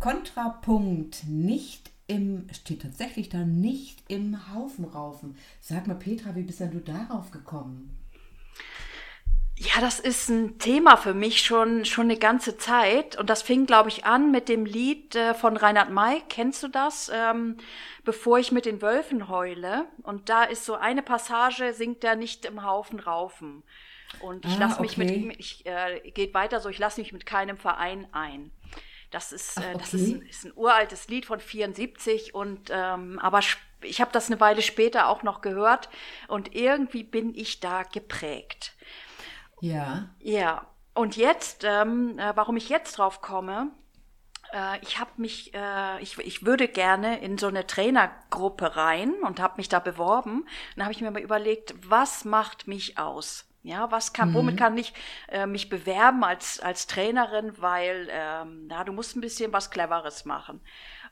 Kontrapunkt nicht im, steht tatsächlich da nicht im Haufen raufen. Sag mal, Petra, wie bist denn du darauf gekommen? Ja, das ist ein Thema für mich schon, schon eine ganze Zeit. Und das fing, glaube ich, an mit dem Lied äh, von Reinhard May. Kennst du das? Ähm, Bevor ich mit den Wölfen heule. Und da ist so eine Passage, singt er nicht im Haufen raufen. Und ich Ah, lasse mich okay. mit, ich, äh, geht weiter so, ich lasse mich mit keinem Verein ein. Das ist, Ach, äh, das okay. ist, ein, ist ein uraltes Lied von 74 und ähm, aber ich habe das eine Weile später auch noch gehört und irgendwie bin ich da geprägt. Ja, Ja, und jetzt, ähm, äh, warum ich jetzt drauf komme, äh, ich habe mich, äh, ich, ich würde gerne in so eine Trainergruppe rein und habe mich da beworben. Dann habe ich mir mal überlegt, was macht mich aus? Ja, was kann, womit kann ich äh, mich bewerben als, als Trainerin, weil ähm, ja, du musst ein bisschen was Cleveres machen.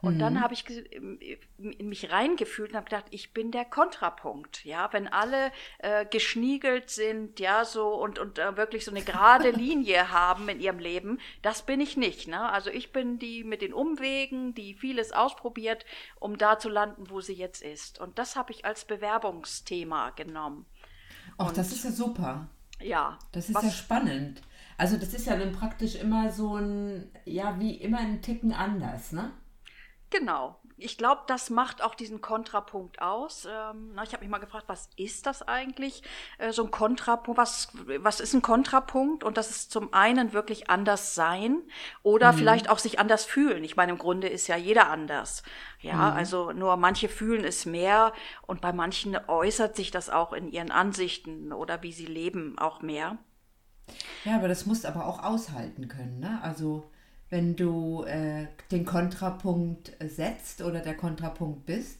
Und dann habe ich in mich reingefühlt und habe gedacht, ich bin der Kontrapunkt. Ja, wenn alle äh, geschniegelt sind, ja, so und, und äh, wirklich so eine gerade Linie haben in ihrem Leben, das bin ich nicht. Ne? Also ich bin die mit den Umwegen, die vieles ausprobiert, um da zu landen, wo sie jetzt ist. Und das habe ich als Bewerbungsthema genommen. Auch das ist ja super. Ja. Das ist was- ja spannend. Also das ist ja dann praktisch immer so ein, ja, wie immer ein Ticken anders, ne? Genau. Ich glaube, das macht auch diesen Kontrapunkt aus. Ähm, ich habe mich mal gefragt, was ist das eigentlich? Äh, so ein Kontrapunkt, was, was ist ein Kontrapunkt? Und das ist zum einen wirklich anders sein oder vielleicht auch sich anders fühlen. Ich meine, im Grunde ist ja jeder anders. Ja, also nur manche fühlen es mehr und bei manchen äußert sich das auch in ihren Ansichten oder wie sie leben auch mehr. Ja, aber das musst aber auch aushalten können, ne? Also wenn du äh, den Kontrapunkt setzt oder der Kontrapunkt bist,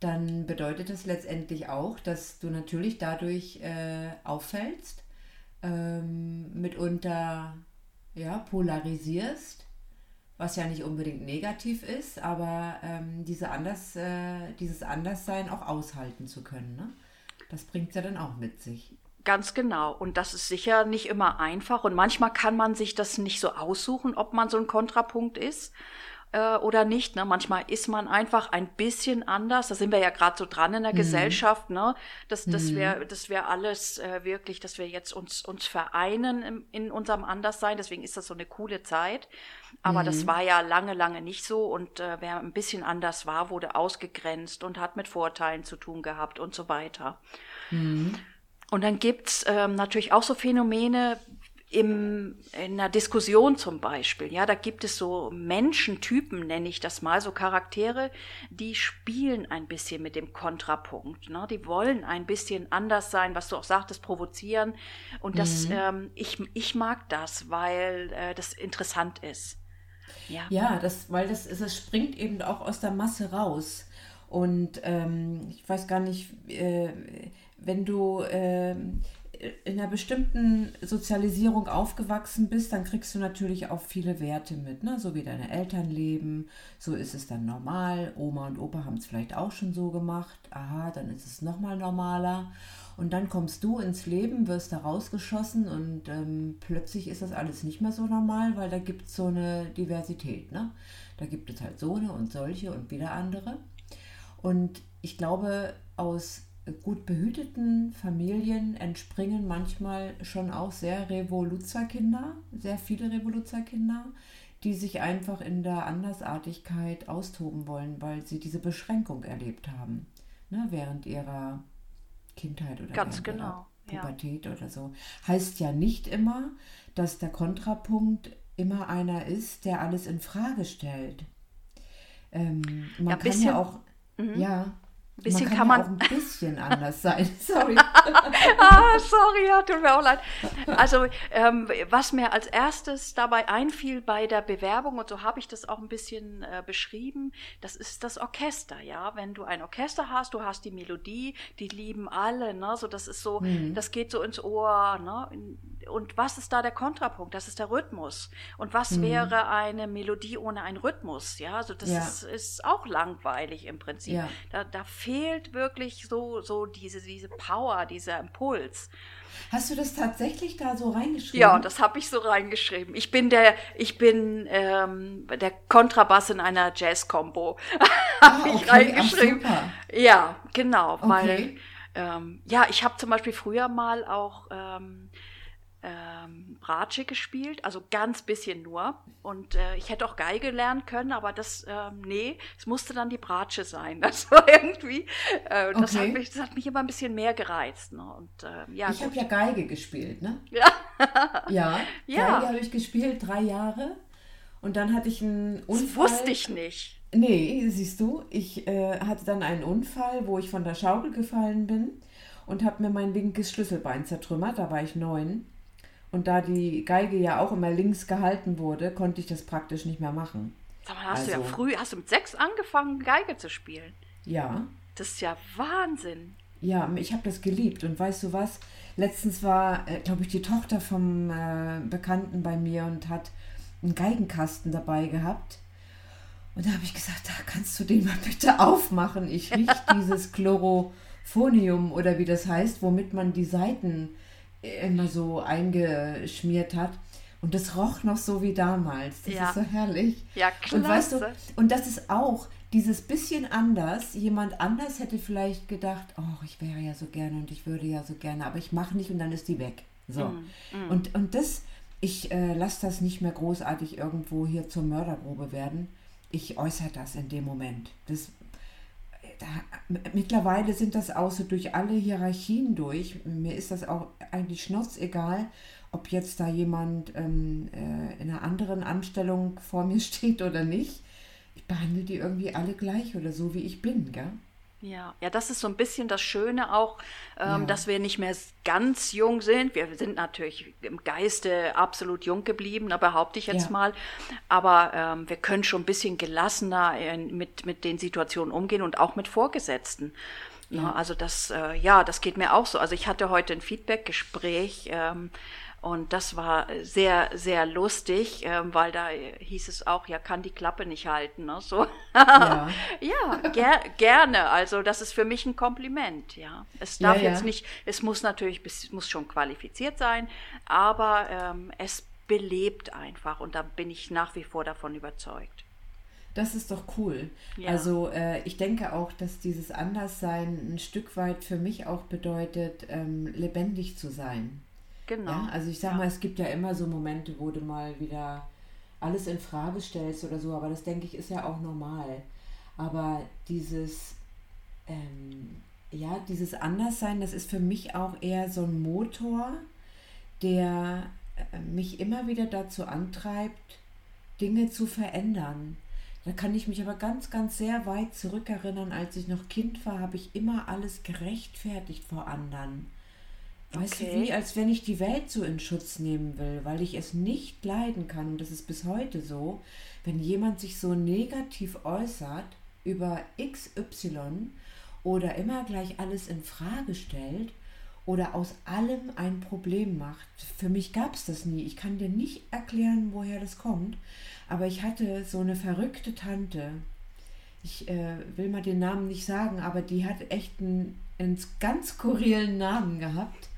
dann bedeutet das letztendlich auch, dass du natürlich dadurch äh, auffällst, ähm, mitunter ja, polarisierst, was ja nicht unbedingt negativ ist, aber ähm, diese anders, äh, dieses Anderssein auch aushalten zu können, ne? Das bringt ja dann auch mit sich. Ganz genau. Und das ist sicher nicht immer einfach. Und manchmal kann man sich das nicht so aussuchen, ob man so ein Kontrapunkt ist äh, oder nicht. Ne? Manchmal ist man einfach ein bisschen anders. Da sind wir ja gerade so dran in der Gesellschaft. Ne? Das, das wäre das wär alles äh, wirklich, dass wir jetzt uns, uns vereinen im, in unserem Anderssein. Deswegen ist das so eine coole Zeit. Aber das war ja lange, lange nicht so. Und äh, wer ein bisschen anders war, wurde ausgegrenzt und hat mit Vorteilen zu tun gehabt und so weiter. Und dann gibt's ähm, natürlich auch so Phänomene im, in einer Diskussion zum Beispiel. Ja, da gibt es so Menschentypen, nenne ich das mal, so Charaktere, die spielen ein bisschen mit dem Kontrapunkt. Ne? Die wollen ein bisschen anders sein, was du auch sagtest, provozieren. Und das, ähm, ich, ich mag das, weil äh, das interessant ist. Ja. Ja, das, weil das, es springt eben auch aus der Masse raus. Und ähm, ich weiß gar nicht, äh, wenn du ähm, in einer bestimmten Sozialisierung aufgewachsen bist, dann kriegst du natürlich auch viele Werte mit, ne? so wie deine Eltern leben, so ist es dann normal. Oma und Opa haben es vielleicht auch schon so gemacht. Aha, dann ist es nochmal normaler. Und dann kommst du ins Leben, wirst da rausgeschossen und ähm, plötzlich ist das alles nicht mehr so normal, weil da gibt es so eine Diversität. Ne? Da gibt es halt so eine und solche und wieder andere. Und ich glaube, aus gut behüteten Familien entspringen manchmal schon auch sehr Revoluzerkinder, sehr viele Revoluzerkinder, die sich einfach in der Andersartigkeit austoben wollen, weil sie diese Beschränkung erlebt haben, ne, während ihrer Kindheit oder Ganz genau, ihrer ja. Pubertät oder so. Heißt ja nicht immer, dass der Kontrapunkt immer einer ist, der alles in Frage stellt. Ähm, man Ja, kann bisschen- Mhm. ja auch, ja, Ein bisschen man kann, kann, man. ja auch ein bisschen anders sein. Sorry. ah, sorry, ja, tut mir auch leid. Also, ähm, was mir als erstes dabei einfiel bei der Bewerbung, und so habe ich das auch ein bisschen äh, beschrieben, das ist das Orchester, ja. Wenn du ein Orchester hast, du hast die Melodie, die lieben alle, ne? So, das ist so, Mhm. das geht so ins Ohr, ne? Und was ist da der Kontrapunkt? Das ist der Rhythmus. Und was Mhm. wäre eine Melodie ohne einen Rhythmus? Ja, also das Ja. ist, ist auch langweilig im Prinzip. Ja. Da, da fehlt wirklich so, so diese, diese Power, dieser Impuls. Hast du das tatsächlich da so reingeschrieben? Ja, das habe ich so reingeschrieben. Ich bin der, ich bin ähm, der Kontrabass in einer Jazz-Combo. habe Ah, ich okay, ach, reingeschrieben. super. Ja, genau, Okay. weil ähm, ja, ich habe zum Beispiel früher mal auch ähm, ähm, Bratsche gespielt, also ganz bisschen nur. Und äh, ich hätte auch Geige lernen können, aber das, ähm, nee, es musste dann die Bratsche sein. Das war irgendwie, äh, das, Okay. hat mich, das hat mich immer ein bisschen mehr gereizt. Ne? Und ähm, ja, ich habe ja Geige gespielt, ne? Ja. Ja, Ja. Geige habe ich gespielt, drei Jahre. Und dann hatte ich einen Unfall. das wusste ich nicht. Nee, siehst du, ich äh, hatte dann einen Unfall, wo ich von der Schaukel gefallen bin und habe mir mein linkes Schlüsselbein zertrümmert. Da war ich neun. Und da die Geige ja auch immer links gehalten wurde, konnte ich das praktisch nicht mehr machen. Sag mal, hast du ja Also- früh, hast du mit sechs angefangen, Geige zu spielen? Ja, Das ist ja Wahnsinn. ja, ich habe das geliebt. Und weißt du was? Letztens war, äh, glaube ich, die Tochter vom äh, Bekannten bei mir und hat einen Geigenkasten dabei gehabt. Und da habe ich gesagt, da kannst du den mal bitte aufmachen. Ich rieche dieses Chlorophonium oder wie das heißt, womit man die Seiten immer so eingeschmiert hat. Und das roch noch so wie damals. Das Ja. ist so herrlich. Ja, Und weißt du, klasse. und das ist auch dieses bisschen anders. Jemand anders hätte vielleicht gedacht, oh, ich wäre ja so gerne und ich würde ja so gerne, aber ich mache nicht und dann ist die weg. So. Mm, Und, und das, ich äh, lasse das nicht mehr großartig irgendwo hier zur Mördergrube werden. Ich äußere das in dem Moment. Das, mittlerweile sind das auch so durch alle Hierarchien durch. Mir ist das auch eigentlich schnurzegal, ob jetzt da jemand ähm, äh, in einer anderen Anstellung vor mir steht oder nicht. Ich behandle die irgendwie alle gleich oder so, wie ich bin, gell? Ja, ja, das ist so ein bisschen das Schöne auch, ähm, Ja. dass wir nicht mehr ganz jung sind. Wir sind natürlich im Geiste absolut jung geblieben, da behaupte ich jetzt Ja. mal. Aber ähm, wir können schon ein bisschen gelassener in, mit, mit den Situationen umgehen und auch mit Vorgesetzten. Ja. Ja. also das, äh, ja, das geht mir auch so. Also ich hatte heute ein Feedback-Gespräch ähm, und das war sehr, sehr lustig, ähm, weil da äh, hieß es auch, ja, kann die Klappe nicht halten. Ne? So. Ja. Ja, ger gerne. Also das ist für mich ein Kompliment, ja. Es darf Ja, ja. jetzt nicht, es muss natürlich, es muss schon qualifiziert sein, aber ähm, es belebt einfach und da bin ich nach wie vor davon überzeugt. Das ist doch cool. Ja. Also äh, ich denke auch, dass dieses Anderssein ein Stück weit für mich auch bedeutet, ähm, lebendig zu sein. Genau. Ja? Also ich sag Ja. mal, es gibt ja immer so Momente, wo du mal wieder alles in Frage stellst oder so, aber das denke ich ist ja auch normal. Aber dieses, ähm, ja, dieses Anderssein, das ist für mich auch eher so ein Motor, der äh, mich immer wieder dazu antreibt, Dinge zu verändern. Da kann ich mich aber ganz, ganz sehr weit zurückerinnern, als ich noch Kind war, habe ich immer alles gerechtfertigt vor anderen. Weißt du, Okay. wie als wenn ich die Welt so in Schutz nehmen will, weil ich es nicht leiden kann. Und das ist bis heute so, wenn jemand sich so negativ äußert über XY oder immer gleich alles in Frage stellt oder aus allem ein Problem macht. Für mich gab es das nie. Ich kann dir nicht erklären, woher das kommt. Aber ich hatte so eine verrückte Tante. Ich äh, will mal den Namen nicht sagen, aber die hat echt einen, einen ganz skurrilen Namen gehabt.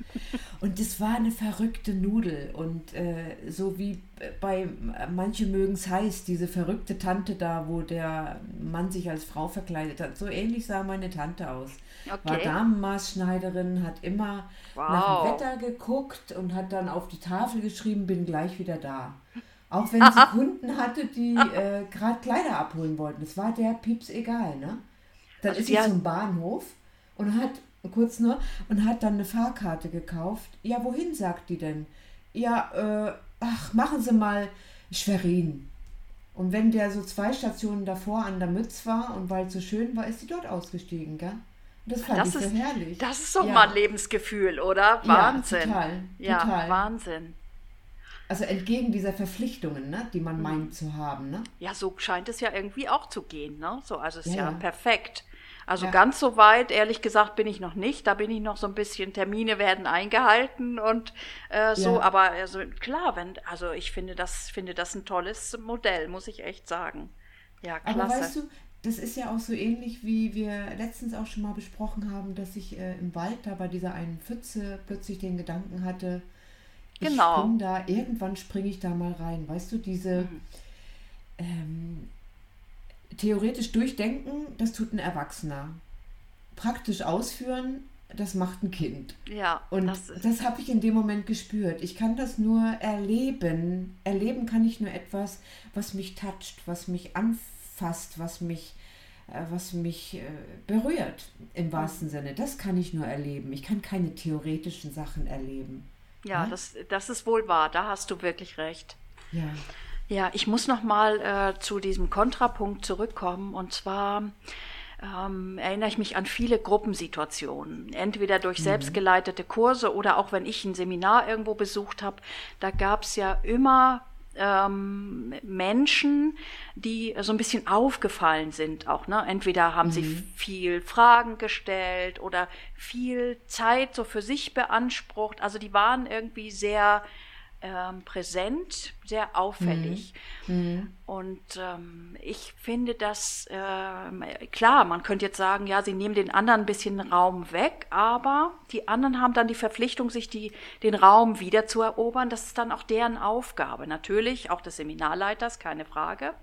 Und das war eine verrückte Nudel. Und äh, so wie bei, manche mögen es heiß, diese verrückte Tante da, wo der Mann sich als Frau verkleidet hat. So ähnlich sah meine Tante aus. War Okay. Damenmaßschneiderin, hat immer nach dem Wow. Wetter geguckt und hat dann auf die Tafel geschrieben, bin gleich wieder da. Auch wenn sie Kunden hatte, die äh, gerade Kleider abholen wollten. Das war der Pieps egal, ne? Dann ist sie hat- zum Bahnhof und hat, kurz nur, und hat dann eine Fahrkarte gekauft. Ja, wohin sagt die denn? Ja, äh, ach, machen Sie mal Schwerin. Und wenn der so zwei Stationen davor an der Mütz war und weil es so schön war, ist sie dort ausgestiegen, gell? Das fand Das ich so ist, herrlich. das ist doch Ja. mal ein Lebensgefühl, oder? Ja, Wahnsinn. total, Ja, total. Wahnsinn. Also entgegen dieser Verpflichtungen, ne, die man meint zu haben. Ne? Ja, so scheint es ja irgendwie auch zu gehen, ne? So, also ist Ja, ja, ja. perfekt. Also Ja. ganz so weit, ehrlich gesagt, bin ich noch nicht. Da bin ich noch so ein bisschen, Termine werden eingehalten und äh, so, Ja. aber also klar, wenn, also ich finde das, finde das ein tolles Modell, muss ich echt sagen. Ja, klasse. Aber weißt du, das ist ja auch so ähnlich, wie wir letztens auch schon mal besprochen haben, dass ich äh, im Wald da bei dieser einen Pfütze plötzlich den Gedanken hatte, ich Genau. spring da, irgendwann springe ich da mal rein. Weißt du, diese Mhm. ähm, theoretisch durchdenken, das tut ein Erwachsener. Praktisch ausführen, das macht ein Kind. ja, Und das, das, habe ich in dem Moment gespürt. Ich kann das nur erleben. Erleben kann ich nur etwas, was mich toucht, was mich anfasst, was mich, äh, was mich äh, berührt im wahrsten Sinne. Das kann ich nur erleben. Ich kann keine theoretischen Sachen erleben. Ja, ne? das, das ist wohl wahr, da hast du wirklich recht. Ja. Ja, ich muss noch mal äh, zu diesem Kontrapunkt zurückkommen. Und zwar ähm, erinnere ich mich an viele Gruppensituationen, entweder durch selbstgeleitete Kurse oder auch wenn ich ein Seminar irgendwo besucht habe. Da gab es ja immer ähm, Menschen, die so ein bisschen aufgefallen sind auch. Ne? Entweder haben sie viel Fragen gestellt oder viel Zeit so für sich beansprucht. Also die waren irgendwie sehr ähm, präsent, sehr auffällig. Und ähm, ich finde das, ähm, klar, man könnte jetzt sagen, ja, sie nehmen den anderen ein bisschen Raum weg, aber die anderen haben dann die Verpflichtung, sich die, den Raum wieder zu erobern. Das ist dann auch deren Aufgabe. Natürlich, auch des Seminarleiters, keine Frage.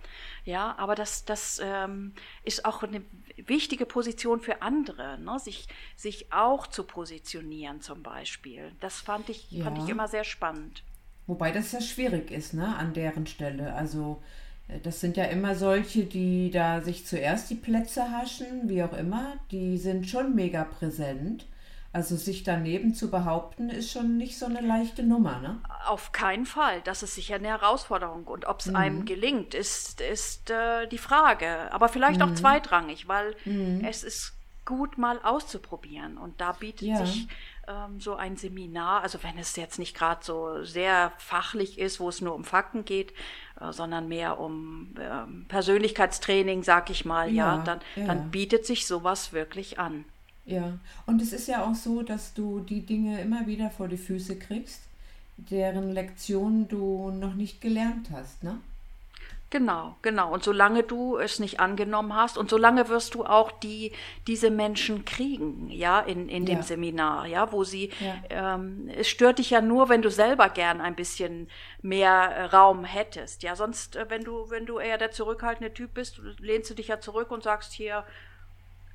Ja, aber das, das ähm, ist auch eine wichtige Position für andere, ne? sich, sich auch zu positionieren zum Beispiel. Das fand ich, fand Ja. ich immer sehr spannend. Wobei das ja schwierig ist, ne, an deren Stelle. Also äh, das sind ja immer solche, die da sich zuerst die Plätze haschen, wie auch immer. Die sind schon mega präsent. Also sich daneben zu behaupten, ist schon nicht so eine leichte Nummer, ne? Auf keinen Fall. Das ist sicher eine Herausforderung. Und ob es einem gelingt, ist, ist äh, die Frage. Aber vielleicht auch zweitrangig, weil es ist gut mal auszuprobieren. Und da bietet Ja. sich ähm, so ein Seminar, also wenn es jetzt nicht gerade so sehr fachlich ist, wo es nur um Fakten geht, äh, sondern mehr um ähm, Persönlichkeitstraining, sag ich mal, ja, Ja, dann, ja. dann bietet sich sowas wirklich an. Ja. Und es ist ja auch so, dass du die Dinge immer wieder vor die Füße kriegst, deren Lektionen du noch nicht gelernt hast, ne? Genau, genau. Und solange du es nicht angenommen hast und solange wirst du auch die, diese Menschen kriegen, ja, in, in dem Ja. Seminar, ja, wo sie, Ja. ähm, es stört dich ja nur, wenn du selber gern ein bisschen mehr äh, Raum hättest, ja, sonst, äh, wenn du, wenn du eher der zurückhaltende Typ bist, lehnst du dich ja zurück und sagst hier,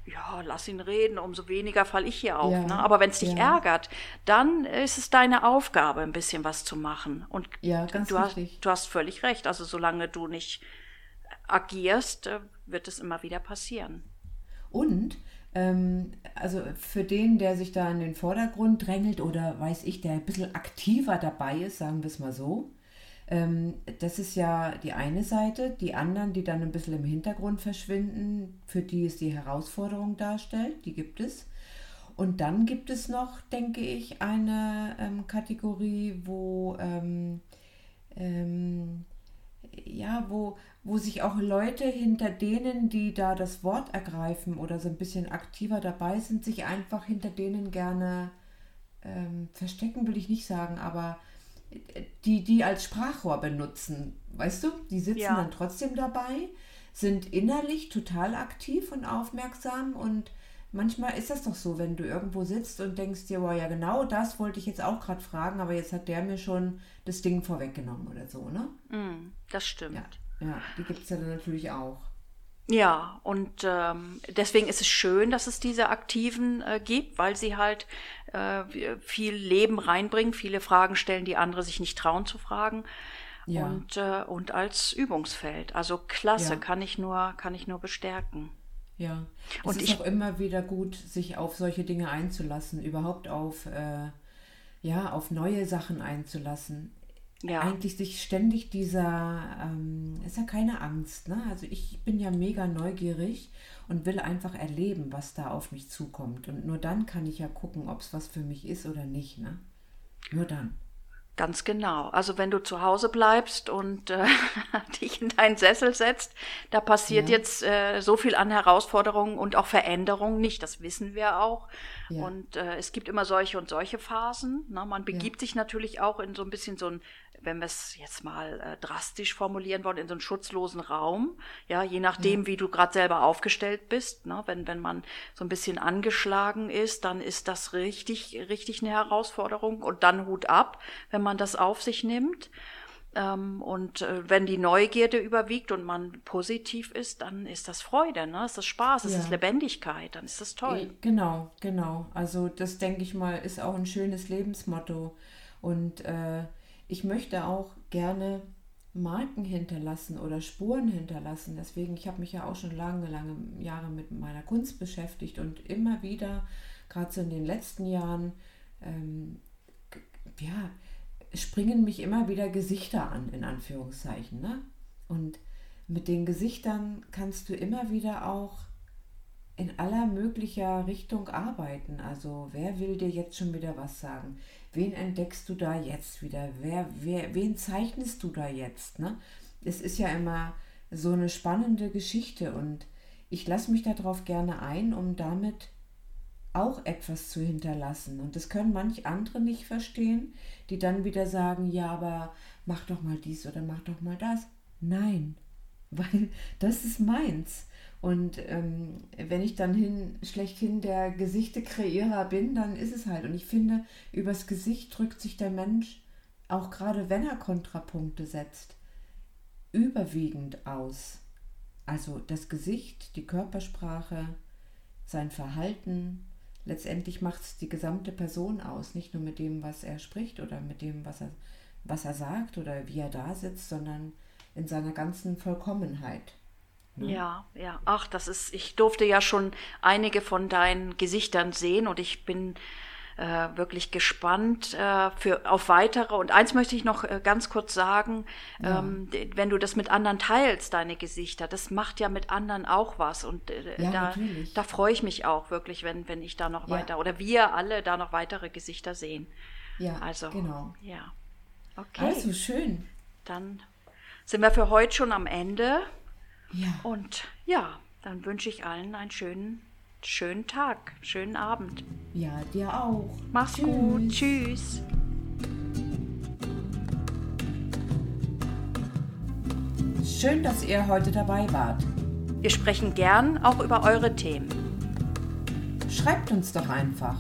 ja, lass ihn reden, umso weniger fall ich hier auf. Ja, Ne? Aber wenn es dich ja. ärgert, dann ist es deine Aufgabe, ein bisschen was zu machen. Und Ja, ganz du, hast, du hast völlig recht. Also solange du nicht agierst, äh, wird es immer wieder passieren. Und ähm, also für den, der sich da in den Vordergrund drängelt oder weiß ich, der ein bisschen aktiver dabei ist, sagen wir es mal so, ähm, das ist ja die eine Seite. Die anderen, die dann ein bisschen im Hintergrund verschwinden, für die es die Herausforderung darstellt, die gibt es. Und dann gibt es noch, denke ich, eine ähm, Kategorie, wo ähm, ähm, ja, wo, wo sich auch Leute hinter denen, die da das Wort ergreifen oder so ein bisschen aktiver dabei sind, sich einfach hinter denen gerne ähm, verstecken, will ich nicht sagen, aber die, die als Sprachrohr benutzen, weißt du, die sitzen Ja. dann trotzdem dabei, sind innerlich total aktiv und aufmerksam und manchmal ist das doch so, wenn du irgendwo sitzt und denkst dir, wow, ja genau das wollte ich jetzt auch gerade fragen, aber jetzt hat der mir schon das Ding vorweggenommen oder so, ne? Mm, das stimmt. Ja, ja die gibt es ja dann natürlich auch. Ja, und ähm, deswegen ist es schön, dass es diese Aktiven äh, gibt, weil sie halt äh, viel Leben reinbringen, viele Fragen stellen, die andere sich nicht trauen zu fragen. Ja. Und, äh, und als Übungsfeld. Also klasse, Ja. kann ich nur, kann ich nur bestärken. Ja. Es Und ist ich- auch immer wieder gut, sich auf solche Dinge einzulassen, überhaupt auf, äh, ja, auf neue Sachen einzulassen. Ja. eigentlich sich ständig dieser, ähm, ist ja keine Angst, ne? Also ich bin ja mega neugierig und will einfach erleben, was da auf mich zukommt. Und nur dann kann ich ja gucken, ob es was für mich ist oder nicht, ne? Nur dann. Ganz genau. Also wenn du zu Hause bleibst und äh, dich in deinen Sessel setzt, da passiert ja. jetzt äh, so viel an Herausforderungen und auch Veränderungen nicht. Das wissen wir auch. Ja. Und äh, es gibt immer solche und solche Phasen. Ne? Man begibt ja. sich natürlich auch in so ein bisschen so ein wenn wir es jetzt mal äh, drastisch formulieren wollen, in so einen schutzlosen Raum. Ja, je nachdem, ja. wie du gerade selber aufgestellt bist. Ne? Wenn, wenn man so ein bisschen angeschlagen ist, dann ist das richtig, richtig eine Herausforderung. Und dann Hut ab, wenn man das auf sich nimmt. Ähm, und äh, wenn die Neugierde überwiegt und man positiv ist, dann ist das Freude, ne? Ist das Spaß, ist ja. das Lebendigkeit, dann ist das toll. Genau, genau. Also das denke ich mal, ist auch ein schönes Lebensmotto. Und äh, ich möchte auch gerne Marken hinterlassen oder Spuren hinterlassen. Deswegen, ich habe mich ja auch schon lange, lange Jahre mit meiner Kunst beschäftigt und immer wieder, gerade so in den letzten Jahren, ähm, ja, springen mich immer wieder Gesichter an, in Anführungszeichen. Ne? Und mit den Gesichtern kannst du immer wieder auch in aller möglicher Richtung arbeiten. Also wer will dir jetzt schon wieder was sagen? wen entdeckst du da jetzt wieder? Wer, wer, wen zeichnest du da jetzt? Ne? Es ist ja immer so eine spannende Geschichte und ich lasse mich darauf gerne ein, um damit auch etwas zu hinterlassen. Und das können manch andere nicht verstehen, die dann wieder sagen, ja, aber mach doch mal dies oder mach doch mal das. Nein, weil das ist meins. Und ähm, wenn ich dann hin, schlechthin der Gesichte-Kreierer bin, dann ist es halt. Und ich finde, übers Gesicht drückt sich der Mensch, auch gerade wenn er Kontrapunkte setzt, überwiegend aus. Also das Gesicht, die Körpersprache, sein Verhalten, letztendlich macht es die gesamte Person aus. Nicht nur mit dem, was er spricht oder mit dem, was er, was er sagt oder wie er da sitzt, sondern in seiner ganzen Vollkommenheit. Ne? Ja, ja. Ach, das ist, ich durfte ja schon einige von deinen Gesichtern sehen und ich bin äh, wirklich gespannt äh, für, auf weitere. Und eins möchte ich noch äh, ganz kurz sagen, ja. ähm, wenn du das mit anderen teilst, deine Gesichter, das macht ja mit anderen auch was. Und äh, ja, da, da freue ich mich auch wirklich, wenn, wenn ich da noch ja. weiter oder wir alle da noch weitere Gesichter sehen. Ja, also, genau. Ja. Okay. Also schön. Dann sind wir für heute schon am Ende. Ja. Und ja, dann wünsche ich allen einen schönen, schönen Tag, schönen Abend. Ja, dir auch. Mach's Tschüss. gut. Tschüss. Schön, dass ihr heute dabei wart. Wir sprechen gern auch über eure Themen. Schreibt uns doch einfach.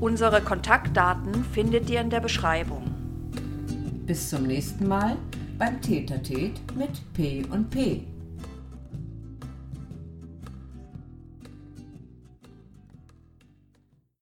Unsere Kontaktdaten findet ihr in der Beschreibung. Bis zum nächsten Mal beim Tätertät mit P und P.